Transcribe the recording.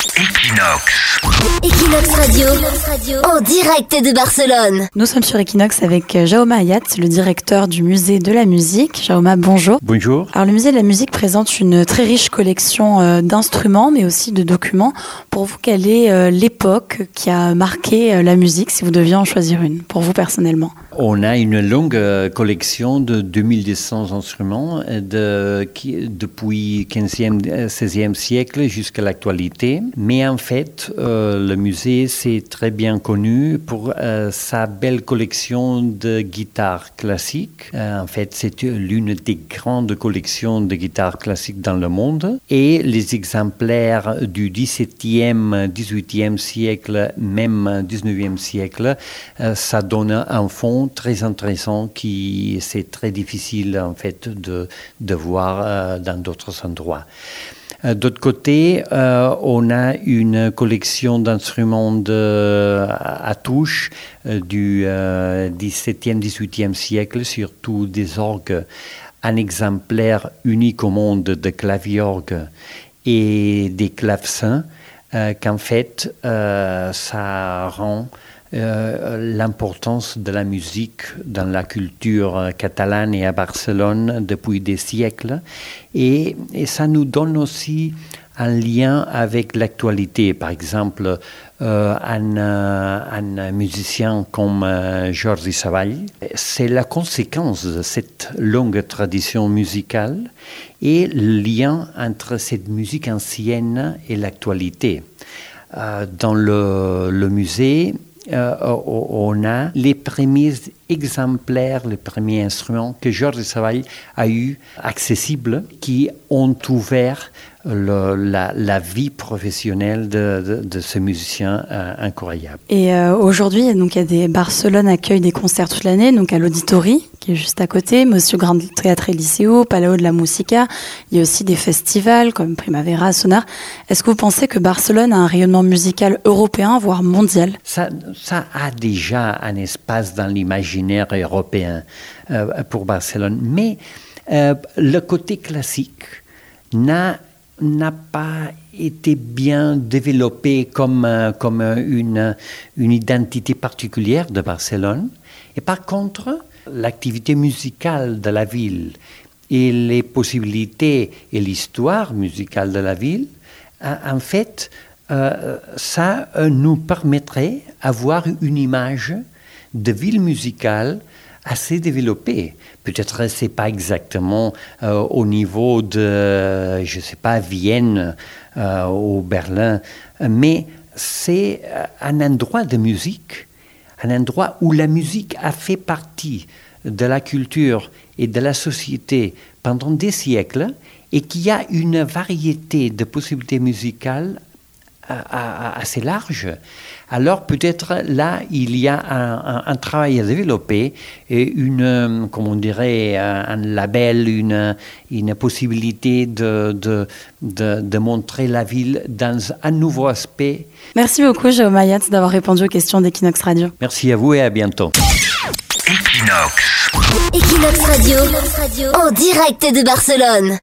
Equinox. Equinox Radio, en direct de Barcelone. Nous sommes sur Equinox avec euh, Jaume Hayat, le directeur du musée de la musique. Jaume, bonjour. Bonjour. Alors le musée de la musique présente une très riche collection euh, d'instruments, mais aussi de documents. Pour vous, quelle est euh, l'époque qui a marqué la musique, si vous deviez en choisir une, pour vous personnellement? On a une longue collection de 2200 instruments de, qui, depuis 15e, 16e siècle jusqu'à l'actualité. Mais en fait, euh, le musée, c'est très bien connu pour euh, sa belle collection de guitares classiques. Euh, en fait, c'est l'une des grandes collections de guitares classiques dans le monde. Et les exemplaires du 17e, 18e siècle, même 19e siècle, ça donne un fond très intéressant qui c'est très difficile en fait de, de voir dans d'autres endroits. Euh, d'autre côté, euh, on a une collection d'instruments à touche euh, du 17e, 18e siècle, surtout des orgues, un exemplaire unique au monde de claviorgues et des clavecins, qu'en fait, ça rend euh, l'importance de la musique dans la culture catalane et à Barcelone depuis des siècles. Et, ça nous donne aussi un lien avec l'actualité. Par exemple, euh, un, un, musicien comme euh, Jordi Savall, c'est la conséquence de cette longue tradition musicale et le lien entre cette musique ancienne et l'actualité. dans le, le musée, euh, on a les premiers exemplaires, les premiers instruments que Georges Savall a eu accessibles, qui ont ouvert la, vie professionnelle de, ce musicien euh, incroyable. Et euh, aujourd'hui, donc il y a des Barcelone accueille des concerts toute l'année, donc à l'Auditori qui est juste à côté, Monsieur Grand Théâtre Liceo, Palau de la Musica. Il y a aussi des festivals comme Primavera, Sonar. Est-ce que vous pensez que Barcelone a un rayonnement musical européen, voire mondial? Ça, ça a déjà un espace dans l'imaginaire européen euh, pour Barcelone, mais le côté classique n'a n'a pas été bien développé comme, euh, comme une, une identité particulière de Barcelone. Et par contre, l'activité musicale de la ville et les possibilités et l'histoire musicale de la ville, euh, en fait, euh, ça nous permettrait d'avoir une image de ville musicale assez développé. Peut-être c'est pas exactement euh, au niveau de, je sais pas, Vienne euh, ou Berlin, mais c'est euh, un endroit de musique, un endroit où la musique a fait partie de la culture et de la société pendant des siècles et qui a une variété de possibilités musicales assez large. Alors peut-être là, il y a un, travail à développer et une, comment on dirait, un, label, une, une possibilité de, de, de, montrer la ville dans un nouveau aspect. Merci beaucoup, Jérôme Mayat, d'avoir répondu aux questions d'Equinox Radio. Merci à vous et à bientôt. Equinox. Equinox Radio, en direct de Barcelone.